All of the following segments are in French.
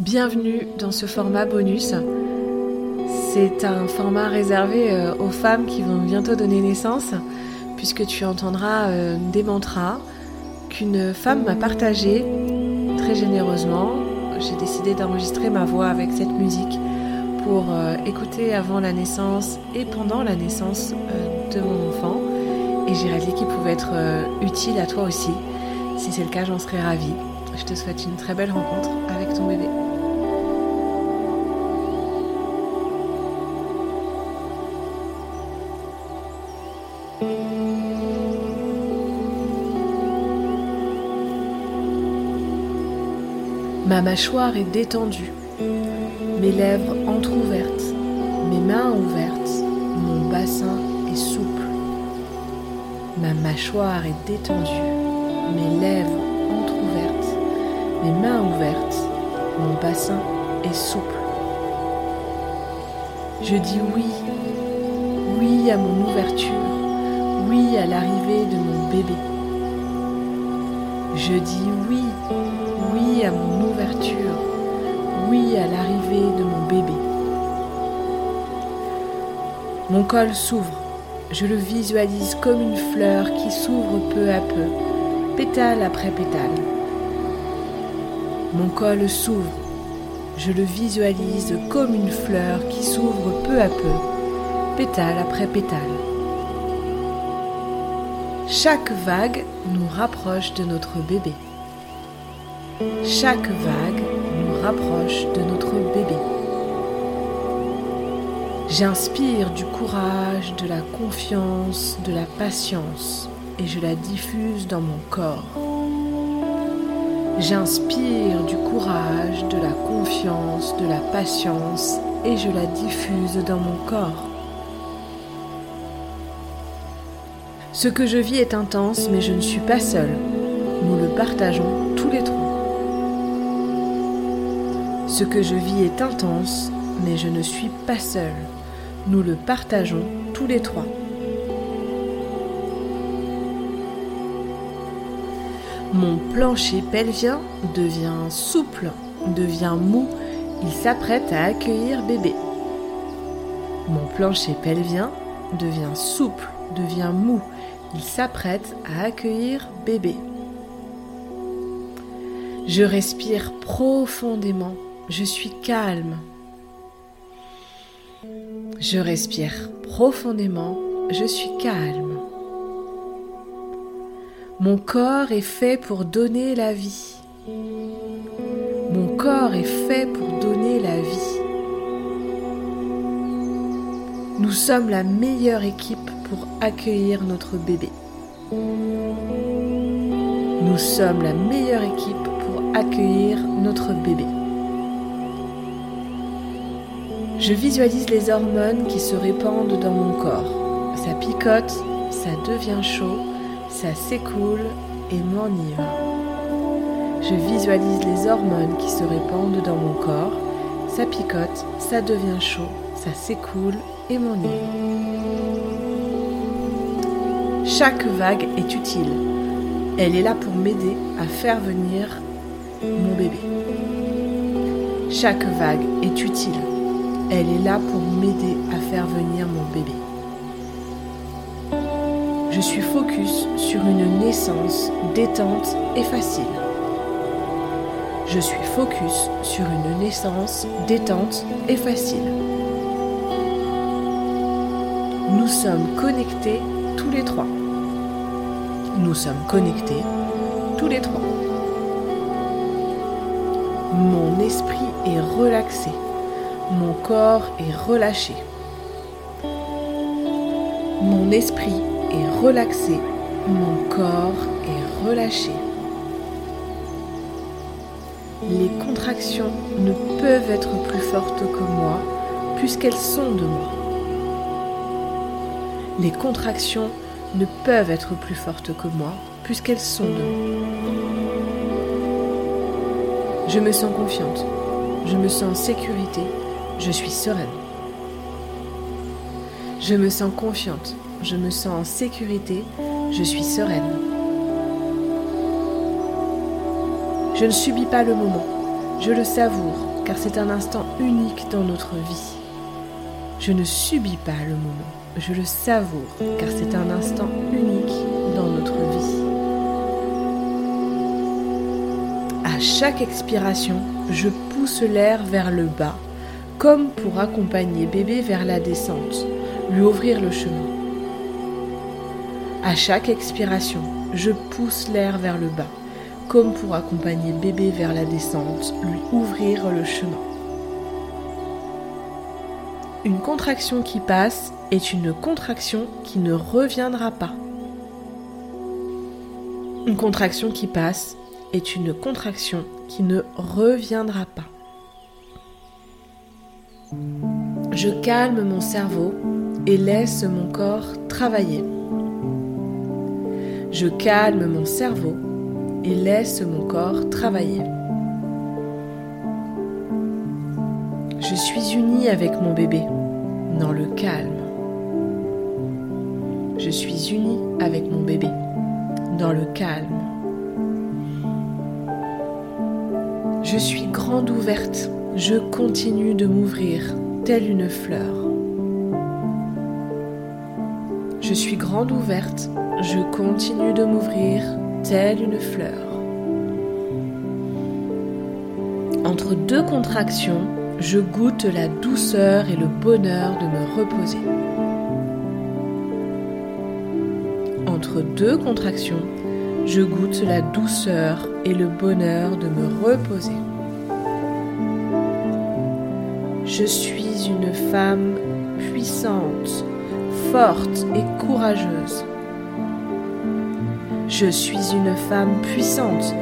Bienvenue dans ce format bonus. C'est un format réservé euh, aux femmes qui vont bientôt donner naissance, puisque tu entendras euh, des mantras qu'une femme m'a partagé très généreusement. J'ai décidé d'enregistrer ma voix avec cette musique pour euh, écouter avant la naissance et pendant la naissance de mon enfant. Et j'ai réalisé qu'il pouvait être utile à toi aussi. Si c'est le cas, j'en serais ravie. Je te souhaite une très belle rencontre avec ton bébé. Ma mâchoire est détendue, mes lèvres entr'ouvertes, mes mains ouvertes, mon bassin est souple. Ma mâchoire est détendue, mes lèvres entr'ouvertes, mes mains ouvertes, mon bassin est souple. Je dis oui, oui à mon ouverture, oui à l'arrivée de mon bébé. Je dis oui, à mon ouverture, oui à l'arrivée de mon bébé. Mon col s'ouvre, je le visualise comme une fleur qui s'ouvre peu à peu, pétale après pétale. Mon col s'ouvre, je le visualise comme une fleur qui s'ouvre peu à peu, pétale après pétale. Chaque vague nous rapproche de notre bébé. Chaque vague nous rapproche de notre bébé. J'inspire du courage, de la confiance, de la patience et je la diffuse dans mon corps. J'inspire du courage, de la confiance, de la patience et je la diffuse dans mon corps. Ce que je vis est intense, mais je ne suis pas seule. Nous le partageons tous les trois. Ce que je vis est intense, mais je ne suis pas seule. Nous le partageons tous les trois. Mon plancher pelvien devient souple, devient mou, il s'apprête à accueillir bébé. Mon plancher pelvien devient souple, devient mou, il s'apprête à accueillir bébé. Je respire profondément, je suis calme. Je respire profondément, je suis calme. Mon corps est fait pour donner la vie. Mon corps est fait pour donner la vie. Nous sommes la meilleure équipe pour accueillir notre bébé. Nous sommes la meilleure équipe pour accueillir notre bébé. Je visualise les hormones qui se répandent dans mon corps. Ça picote, ça devient chaud, ça s'écoule et m'enivre. Je visualise les hormones qui se répandent dans mon corps. Ça picote, ça devient chaud, ça s'écoule et m'enivre. Chaque vague est utile. Elle est là pour m'aider à faire venir mon bébé. Chaque vague est utile. Elle est là pour m'aider à faire venir mon bébé. Je suis focus sur une naissance détente et facile. Je suis focus sur une naissance détente et facile. Nous sommes connectés tous les trois. Nous sommes connectés tous les trois. Mon esprit est relaxé. Mon corps est relâché. Mon esprit est relaxé. Mon corps est relâché. Les contractions ne peuvent être plus fortes que moi puisqu'elles sont de moi. Les contractions ne peuvent être plus fortes que moi puisqu'elles sont de moi. Je me sens confiante, je me sens en sécurité, je suis sereine. Je me sens confiante, je me sens en sécurité, je suis sereine. Je ne subis pas le moment, Je le savoure car c'est un instant unique dans notre vie. Je ne subis pas le moment, je le savoure car c'est un instant unique dans notre vie. À chaque expiration, je pousse l'air vers le bas, comme pour accompagner bébé vers la descente, lui ouvrir le chemin. À chaque expiration, je pousse l'air vers le bas, comme pour accompagner bébé vers la descente, lui ouvrir le chemin. Une contraction qui passe est une contraction qui ne reviendra pas. Une contraction qui passe est une contraction qui ne reviendra pas. Je calme mon cerveau et laisse mon corps travailler. Je calme mon cerveau et laisse mon corps travailler. Je suis unie avec mon bébé dans le calme. Je suis unie avec mon bébé dans le calme. Je suis grande ouverte, je continue de m'ouvrir telle une fleur. Je suis grande ouverte, je continue de m'ouvrir telle une fleur. Entre deux contractions, je goûte la douceur et le bonheur de me reposer. Entre deux contractions, je goûte la douceur et le bonheur de me reposer. Je suis une femme puissante, forte et courageuse. Je suis une femme puissante,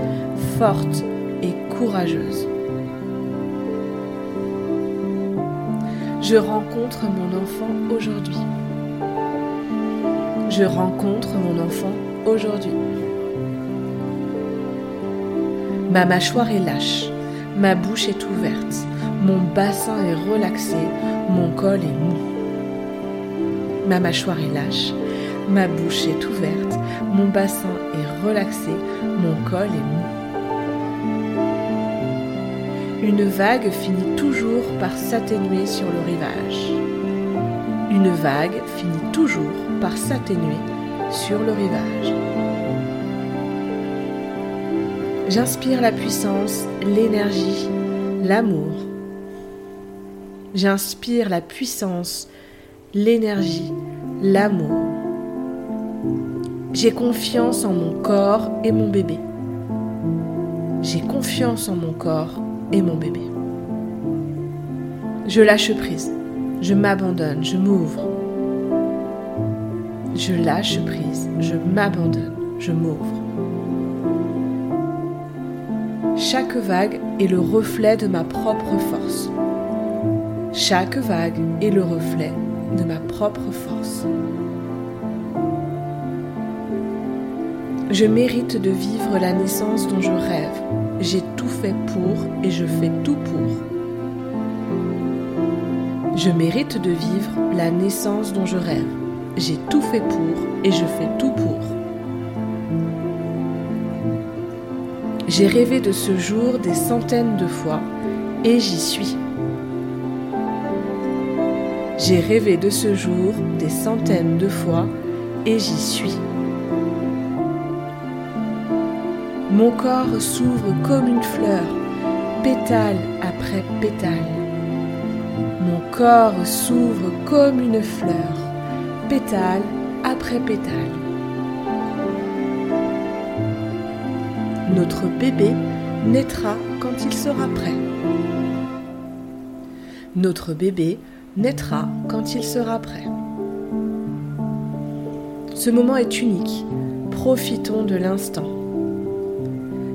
forte et courageuse. Je rencontre mon enfant aujourd'hui. Je rencontre mon enfant aujourd'hui. Ma mâchoire est lâche, ma bouche est ouverte, mon bassin est relaxé, mon col est mou. Ma mâchoire est lâche, ma bouche est ouverte, mon bassin est relaxé, mon col est mou. Une vague finit toujours par s'atténuer sur le rivage. Une vague finit toujours par s'atténuer sur le rivage. J'inspire la puissance, l'énergie, l'amour. J'inspire la puissance, l'énergie, l'amour. J'ai confiance en mon corps et mon bébé. J'ai confiance en mon corps et mon bébé. Je lâche prise, je m'abandonne, je m'ouvre. Je lâche prise, je m'abandonne, je m'ouvre. Chaque vague est le reflet de ma propre force. Chaque vague est le reflet de ma propre force. Je mérite de vivre la naissance dont je rêve. J'ai tout fait pour et je fais tout pour. Je mérite de vivre la naissance dont je rêve. J'ai tout fait pour et je fais tout pour. J'ai rêvé de ce jour des centaines de fois et j'y suis. J'ai rêvé de ce jour des centaines de fois et j'y suis. Mon corps s'ouvre comme une fleur, pétale après pétale. Mon corps s'ouvre comme une fleur, pétale après pétale. Notre bébé naîtra quand il sera prêt. Notre bébé naîtra quand il sera prêt. Ce moment est unique. Profitons de l'instant.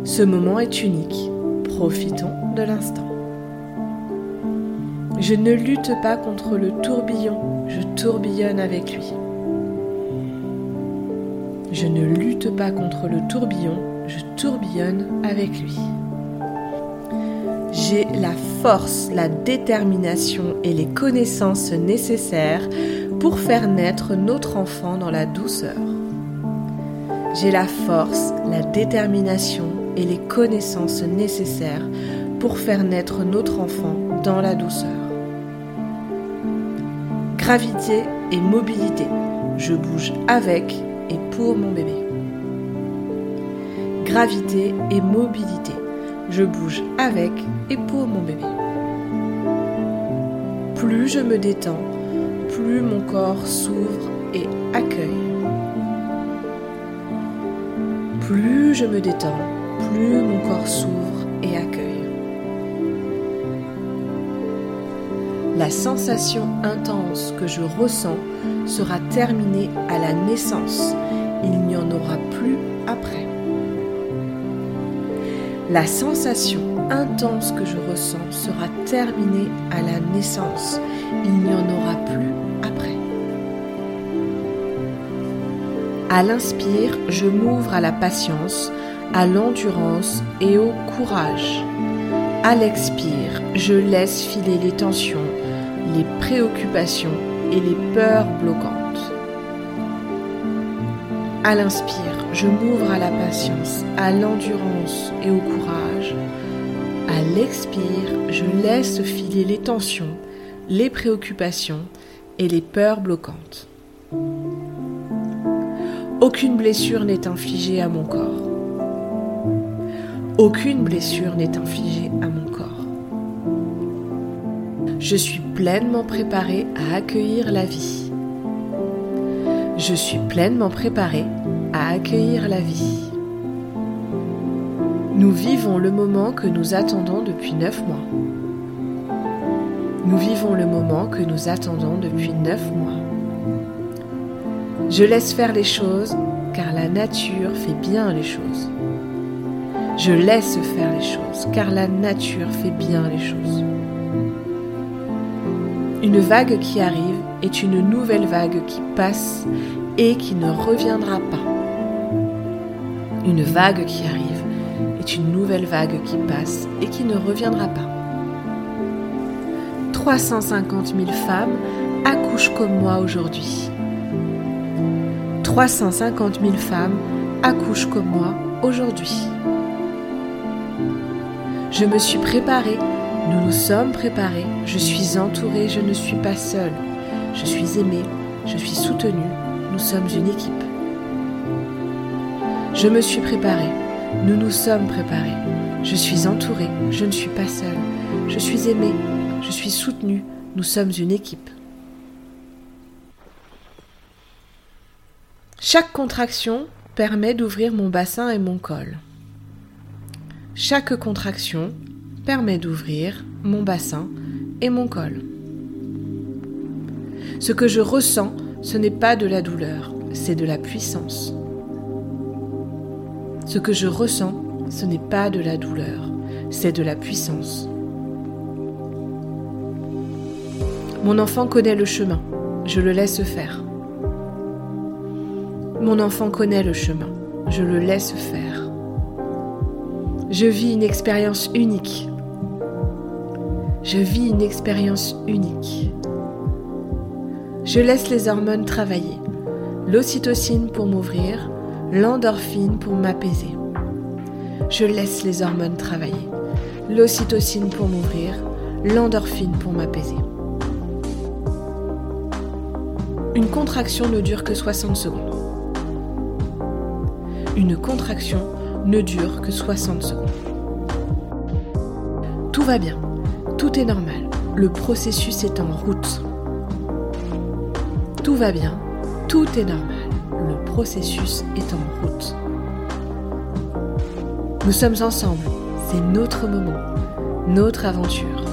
Ce moment est unique. Profitons de l'instant. Je ne lutte pas contre le tourbillon, je tourbillonne avec lui. Je ne lutte pas contre le tourbillon, je tourbillonne avec lui. J'ai la force, la détermination et les connaissances nécessaires pour faire naître notre enfant dans la douceur. J'ai la force, la détermination et les connaissances nécessaires pour faire naître notre enfant dans la douceur. Gravité et mobilité. Je bouge avec et pour mon bébé. Gravité et mobilité. Je bouge avec et pour mon bébé. Plus je me détends, plus mon corps s'ouvre et accueille. Plus je me détends, plus mon corps s'ouvre et accueille. La sensation intense que je ressens sera terminée à la naissance. Il n'y en aura plus après. La sensation intense que je ressens sera terminée à la naissance. Il n'y en aura plus après. À l'inspire, je m'ouvre à la patience, à l'endurance et au courage. À l'expire, je laisse filer les tensions, les préoccupations et les peurs bloquantes. À l'inspire, je m'ouvre à la patience, à l'endurance et au courage. À l'expire, je laisse filer les tensions, les préoccupations et les peurs bloquantes. Aucune blessure n'est infligée à mon corps. Aucune blessure n'est infligée à mon corps. Je suis pleinement préparée à accueillir la vie. Je suis pleinement préparée à accueillir la vie. Nous vivons le moment que nous attendons depuis neuf mois. Nous vivons le moment que nous attendons depuis neuf mois. Je laisse faire les choses car la nature fait bien les choses. Je laisse faire les choses car la nature fait bien les choses. Une vague qui arrive est une nouvelle vague qui passe et qui ne reviendra pas. Une vague qui arrive est une nouvelle vague qui passe et qui ne reviendra pas. 350 000 femmes accouchent comme moi aujourd'hui. 350 000 femmes accouchent comme moi aujourd'hui. Je me suis préparée, nous nous sommes préparés, je suis entourée, je ne suis pas seule. Je suis aimée, je suis soutenue, nous sommes une équipe. Je me suis préparée, nous nous sommes préparés. Je suis entourée, je ne suis pas seule. Je suis aimée, je suis soutenue, nous sommes une équipe. Chaque contraction permet d'ouvrir mon bassin et mon col. Chaque contraction permet d'ouvrir mon bassin et mon col. Ce que je ressens, ce n'est pas de la douleur, c'est de la puissance. Ce que je ressens, ce n'est pas de la douleur, c'est de la puissance. Mon enfant connaît le chemin, je le laisse faire. Mon enfant connaît le chemin. Je le laisse faire. Je vis une expérience unique. Je vis une expérience unique. Je laisse les hormones travailler. L'ocytocine pour m'ouvrir, l'endorphine pour m'apaiser. Je laisse les hormones travailler. L'ocytocine pour m'ouvrir, l'endorphine pour m'apaiser. Une contraction ne dure que 60 secondes une contraction ne dure que 60 secondes. Tout va bien, tout est normal, le processus est en route. Tout va bien, tout est normal, processus est en route. Nous sommes ensemble, c'est notre moment, notre aventure.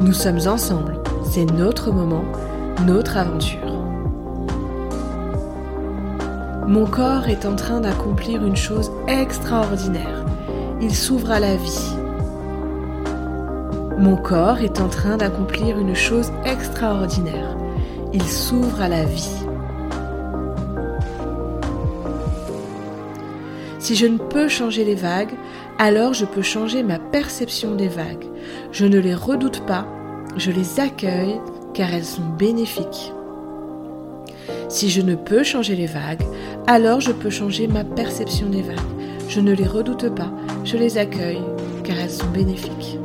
Nous sommes ensemble, c'est notre moment, notre aventure. Mon corps est en train d'accomplir une chose extraordinaire. Il s'ouvre à la vie. Mon corps est en train d'accomplir une chose extraordinaire. Il s'ouvre à la vie. Si je ne peux changer les vagues, alors je peux changer ma perception des vagues. Je ne les redoute pas, je les accueille car elles sont bénéfiques. Si je ne peux changer les vagues, alors je peux changer ma perception des vagues. Je ne les redoute pas, je les accueille car elles sont bénéfiques.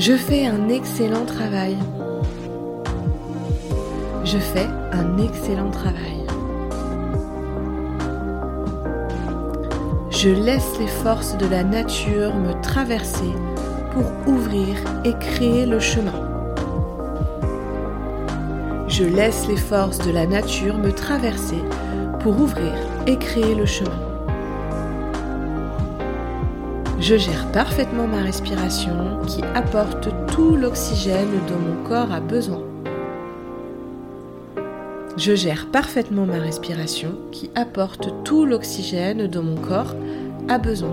Je fais un excellent travail. Je fais un excellent travail. Je laisse les forces de la nature me traverser pour ouvrir et créer le chemin. Je laisse les forces de la nature me traverser pour ouvrir et créer le chemin. Je gère parfaitement ma respiration qui apporte tout l'oxygène dont mon corps a besoin. Je gère parfaitement ma respiration qui apporte tout l'oxygène dont mon corps a besoin.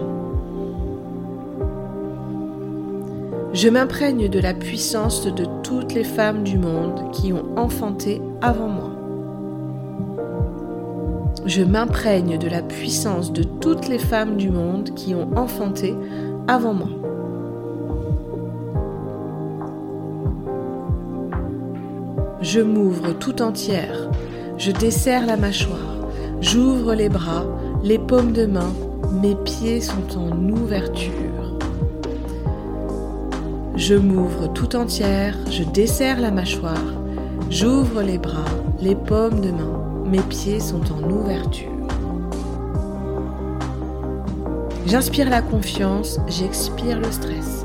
Je m'imprègne de la puissance de toutes les femmes du monde qui ont enfanté avant moi. Je m'imprègne de la puissance de toutes les femmes du monde qui ont enfanté avant moi. Je m'ouvre tout entière, je desserre la mâchoire, j'ouvre les bras, les paumes de main, mes pieds sont en ouverture. Je m'ouvre tout entière, je desserre la mâchoire, j'ouvre les bras, les paumes de main, mes pieds sont en ouverture. J'inspire la confiance, j'expire le stress.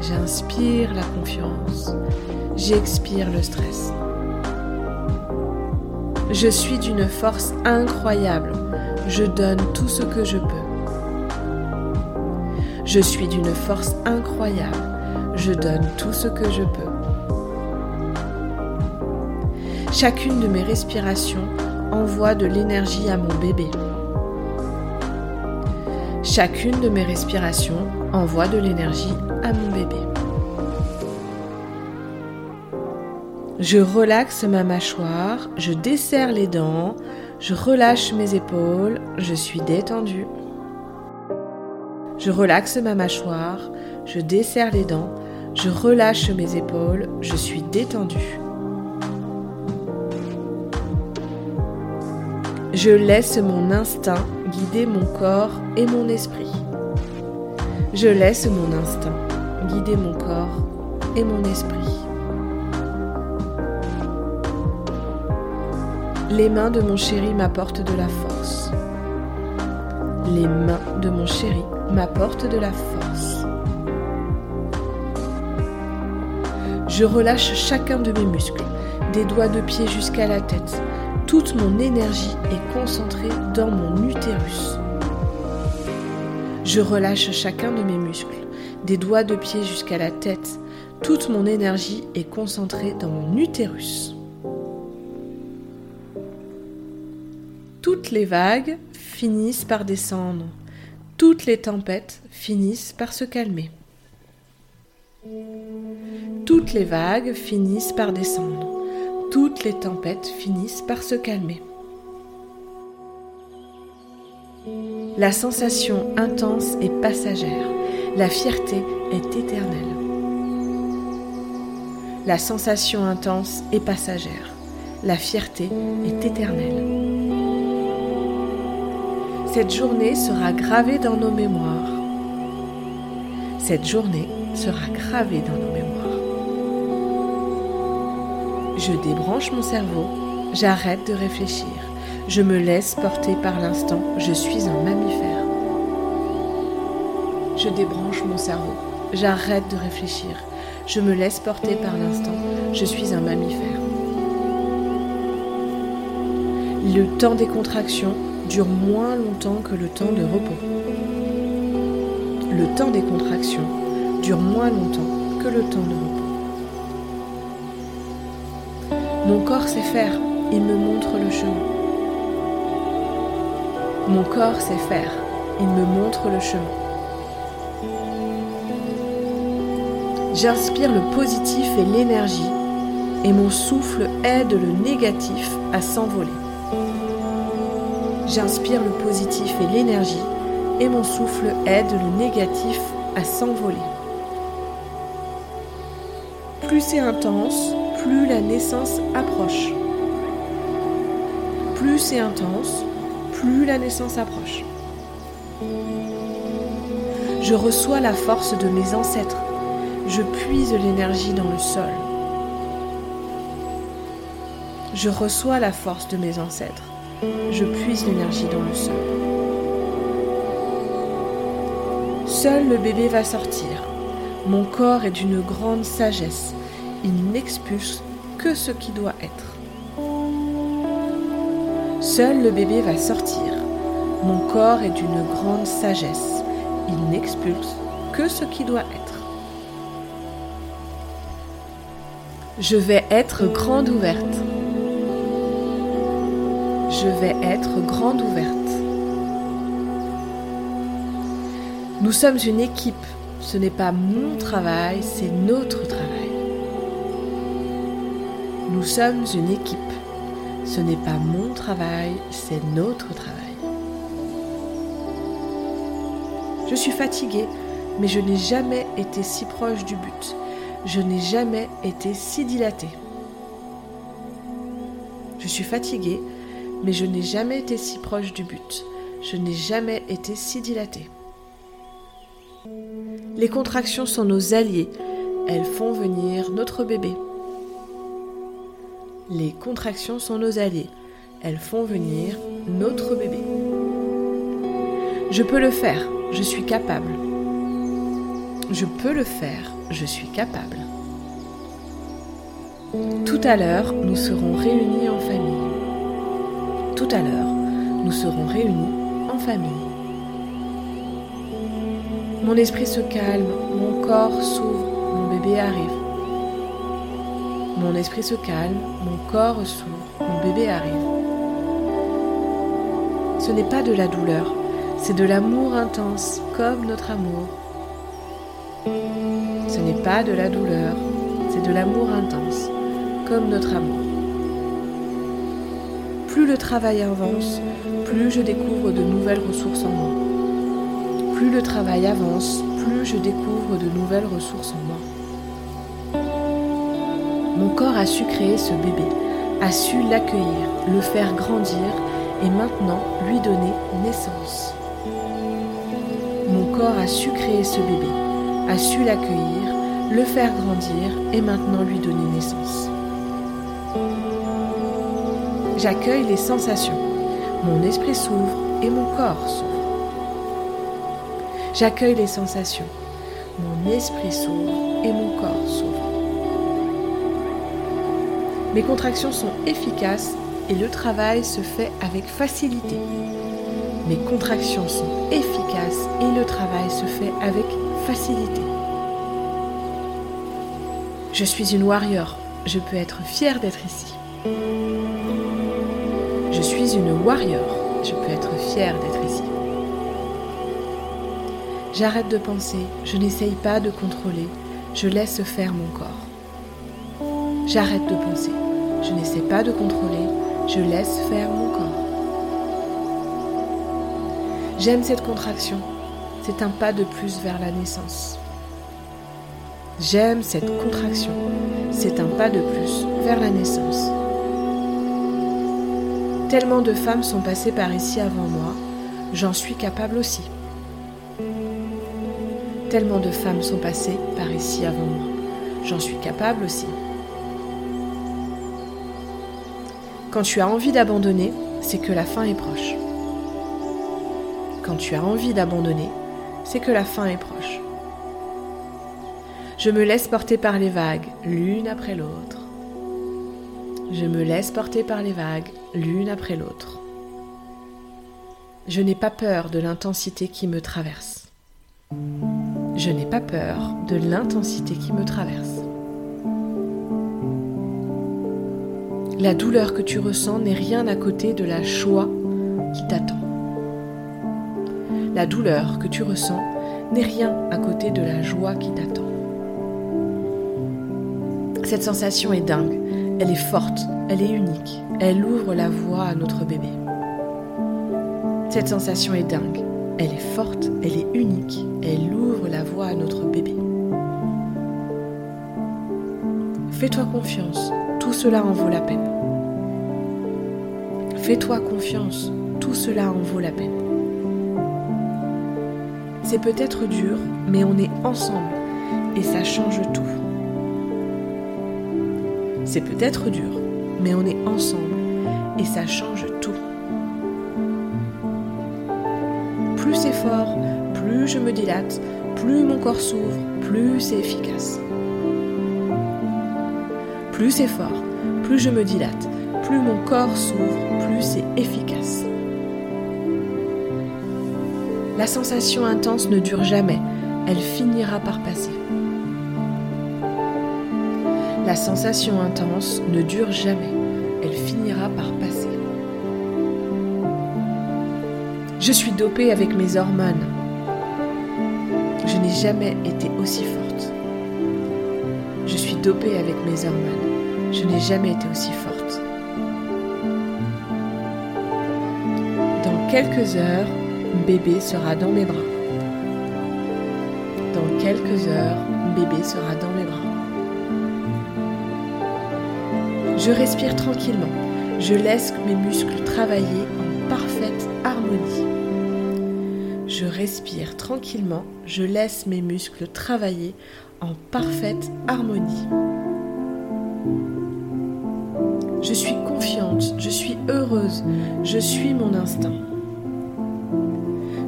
J'inspire la confiance, j'expire le stress. Je suis d'une force incroyable, je donne tout ce que je peux. Je suis d'une force incroyable, je donne tout ce que je peux. Chacune de mes respirations envoie de l'énergie à mon bébé. Chacune de mes respirations envoie de l'énergie à mon bébé. Je relaxe ma mâchoire, je desserre les dents, je relâche mes épaules, je suis détendue. Je relaxe ma mâchoire, je desserre les dents, je relâche mes épaules, je suis détendue. Je laisse mon instinct guider mon corps et mon esprit. Je laisse mon instinct guider mon corps et mon esprit. Les mains de mon chéri m'apportent de la force. Les mains de mon chéri m'apportent de la force. Je relâche chacun de mes muscles, des doigts de pied jusqu'à la tête. Toute mon énergie est concentrée dans mon utérus. Je relâche chacun de mes muscles, des doigts de pied jusqu'à la tête. Toute mon énergie est concentrée dans mon utérus. Toutes les vagues finissent par descendre. Toutes les tempêtes finissent par se calmer. Toutes les vagues finissent par descendre. Toutes les tempêtes finissent par se calmer. La sensation intense est passagère. La fierté est éternelle. La sensation intense est passagère. La fierté est éternelle. Cette journée sera gravée dans nos mémoires. Cette journée sera gravée dans nos mémoires. Je débranche mon cerveau, j'arrête de réfléchir, je me laisse porter par l'instant, je suis un mammifère. Je débranche mon cerveau, j'arrête de réfléchir, je me laisse porter par l'instant, je suis un mammifère. Le temps des contractions dure moins longtemps que le temps de repos. Le temps des contractions dure moins longtemps que le temps de repos. Mon corps sait faire, il me montre le chemin. Mon corps sait faire, il me montre le chemin. J'inspire le positif et l'énergie et mon souffle aide le négatif à s'envoler. J'inspire le positif et l'énergie et mon souffle aide le négatif à s'envoler. Plus c'est intense, plus la naissance approche. Plus c'est intense, plus la naissance approche. Je reçois la force de mes ancêtres. Je puise l'énergie dans le sol. Je reçois la force de mes ancêtres. Je puise l'énergie dans le sol. Seul le bébé va sortir. Mon corps est d'une grande sagesse. Il n'expulse que ce qui doit être. Seul le bébé va sortir. Mon corps est d'une grande sagesse. Il n'expulse que ce qui doit être. Je vais être grande ouverte. Je vais être grande ouverte. Nous sommes une équipe. Ce n'est pas mon travail, c'est notre travail. Nous sommes une équipe. Ce n'est pas mon travail, c'est notre travail. Je suis fatiguée, mais je n'ai jamais été si proche du but. Je n'ai jamais été si dilatée. Je suis fatiguée, mais je n'ai jamais été si proche du but. Je n'ai jamais été si dilatée. Les contractions sont nos alliés. Elles font venir notre bébé. Les contractions sont nos alliés. Elles font venir notre bébé. Je peux le faire, je suis capable. Je peux le faire, je suis capable. Tout à l'heure, nous serons réunis en famille. Tout à l'heure, nous serons réunis en famille. Mon esprit se calme, mon corps s'ouvre, mon bébé arrive. Mon esprit se calme, mon corps s'ouvre, mon bébé arrive. Ce n'est pas de la douleur, c'est de l'amour intense, comme notre amour. Ce n'est pas de la douleur, c'est de l'amour intense, comme notre amour. Plus le travail avance, plus je découvre de nouvelles ressources en moi. Plus le travail avance, plus je découvre de nouvelles ressources en moi. Mon corps a su créer ce bébé, a su l'accueillir, le faire grandir et maintenant lui donner naissance. Mon corps a su créer ce bébé, a su l'accueillir, le faire grandir et maintenant lui donner naissance. J'accueille les sensations. Mon esprit s'ouvre et mon corps s'ouvre. J'accueille les sensations. Mon esprit s'ouvre et mon corps s'ouvre. Mes contractions sont efficaces et le travail se fait avec facilité. Mes contractions sont efficaces et le travail se fait avec facilité. Je suis une warrior. Je peux être fière d'être ici. Suis une warrior. Je peux être fière d'être ici. J'arrête de penser, je n'essaye pas de contrôler, je laisse faire mon corps. J'arrête de penser, je n'essaie pas de contrôler, je laisse faire mon corps. J'aime cette contraction, c'est un pas de plus vers la naissance. J'aime cette contraction, c'est un pas de plus vers la naissance. Tellement de femmes sont passées par ici avant moi, j'en suis capable aussi. Tellement de femmes sont passées par ici avant moi, j'en suis capable aussi. Quand tu as envie d'abandonner, c'est que la fin est proche. Quand tu as envie d'abandonner, c'est que la fin est proche. Je me laisse porter par les vagues, l'une après l'autre. Je me laisse porter par les vagues, l'une après l'autre. Je n'ai pas peur de l'intensité qui me traverse. Je n'ai pas peur de l'intensité qui me traverse. La douleur que tu ressens n'est rien à côté de la joie qui t'attend. La douleur que tu ressens n'est rien à côté de la joie qui t'attend. Cette sensation est dingue, elle est forte, elle est unique, elle ouvre la voie à notre bébé. Cette sensation est dingue, elle est forte, elle est unique, elle ouvre la voie à notre bébé. Fais-toi confiance, tout cela en vaut la peine. Fais-toi confiance, tout cela en vaut la peine. C'est peut-être dur, mais on est ensemble et ça change tout. C'est peut-être dur, mais on est ensemble et ça change tout. Plus c'est fort, plus je me dilate, plus mon corps s'ouvre, plus c'est efficace. Plus c'est fort, plus je me dilate, plus mon corps s'ouvre, plus c'est efficace. La sensation intense ne dure jamais, elle finira par passer. La sensation intense ne dure jamais, Je suis dopée avec mes hormones. Je n'ai jamais été aussi forte. Je suis dopée avec mes hormones. Je n'ai jamais été aussi forte. Dans quelques heures, bébé sera dans mes bras. Dans quelques heures, bébé sera dans mes bras. Je respire tranquillement. Je laisse mes muscles travailler en parfaite harmonie. Je respire tranquillement. Je laisse mes muscles travailler en parfaite harmonie. Je suis confiante, je suis heureuse, je suis mon instinct.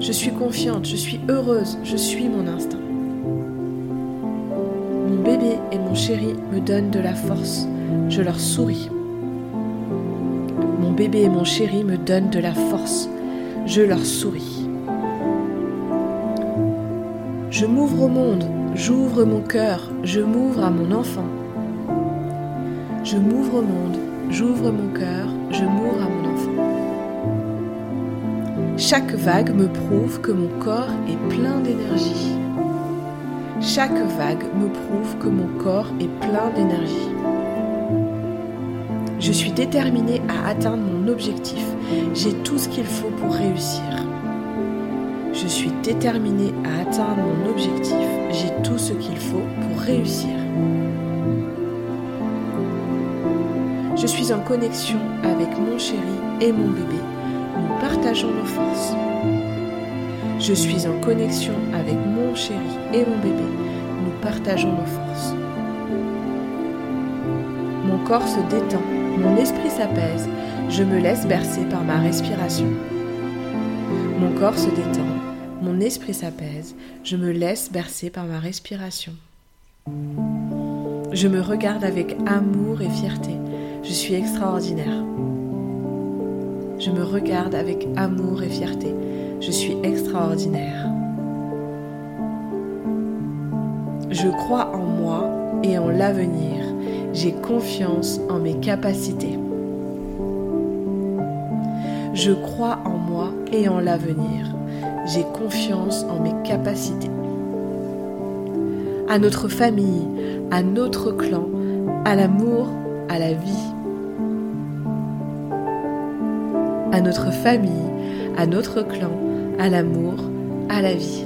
Je suis confiante, je suis heureuse, je suis mon instinct. Mon bébé et mon chéri me donnent de la force, je leur souris. Mon bébé et mon chéri me donnent de la force, je leur souris. Je m'ouvre au monde, j'ouvre mon cœur, je m'ouvre à mon enfant. Je m'ouvre au monde, j'ouvre mon cœur, je m'ouvre à mon enfant. Chaque vague me prouve que mon corps est plein d'énergie. Chaque vague me prouve que mon corps est plein d'énergie. Je suis déterminée à atteindre mon objectif. J'ai tout ce qu'il faut pour réussir. Je suis déterminée à atteindre mon objectif. J'ai tout ce qu'il faut pour réussir. Je suis en connexion avec mon chéri et mon bébé. Nous partageons nos forces. Je suis en connexion avec mon chéri et mon bébé. Nous partageons nos forces. Mon corps se détend, mon esprit s'apaise, je me laisse bercer par ma respiration. Mon corps se détend, esprit s'apaise, je me laisse bercer par ma respiration. Je me regarde avec amour et fierté. Je suis extraordinaire. Je me regarde avec amour et fierté. Je suis extraordinaire. Je crois en moi et en l'avenir. J'ai confiance en mes capacités. Je crois en moi et en l'avenir. J'ai confiance en mes capacités. À notre famille, à notre clan, à l'amour, à la vie. À notre famille, à notre clan, à l'amour, à la vie.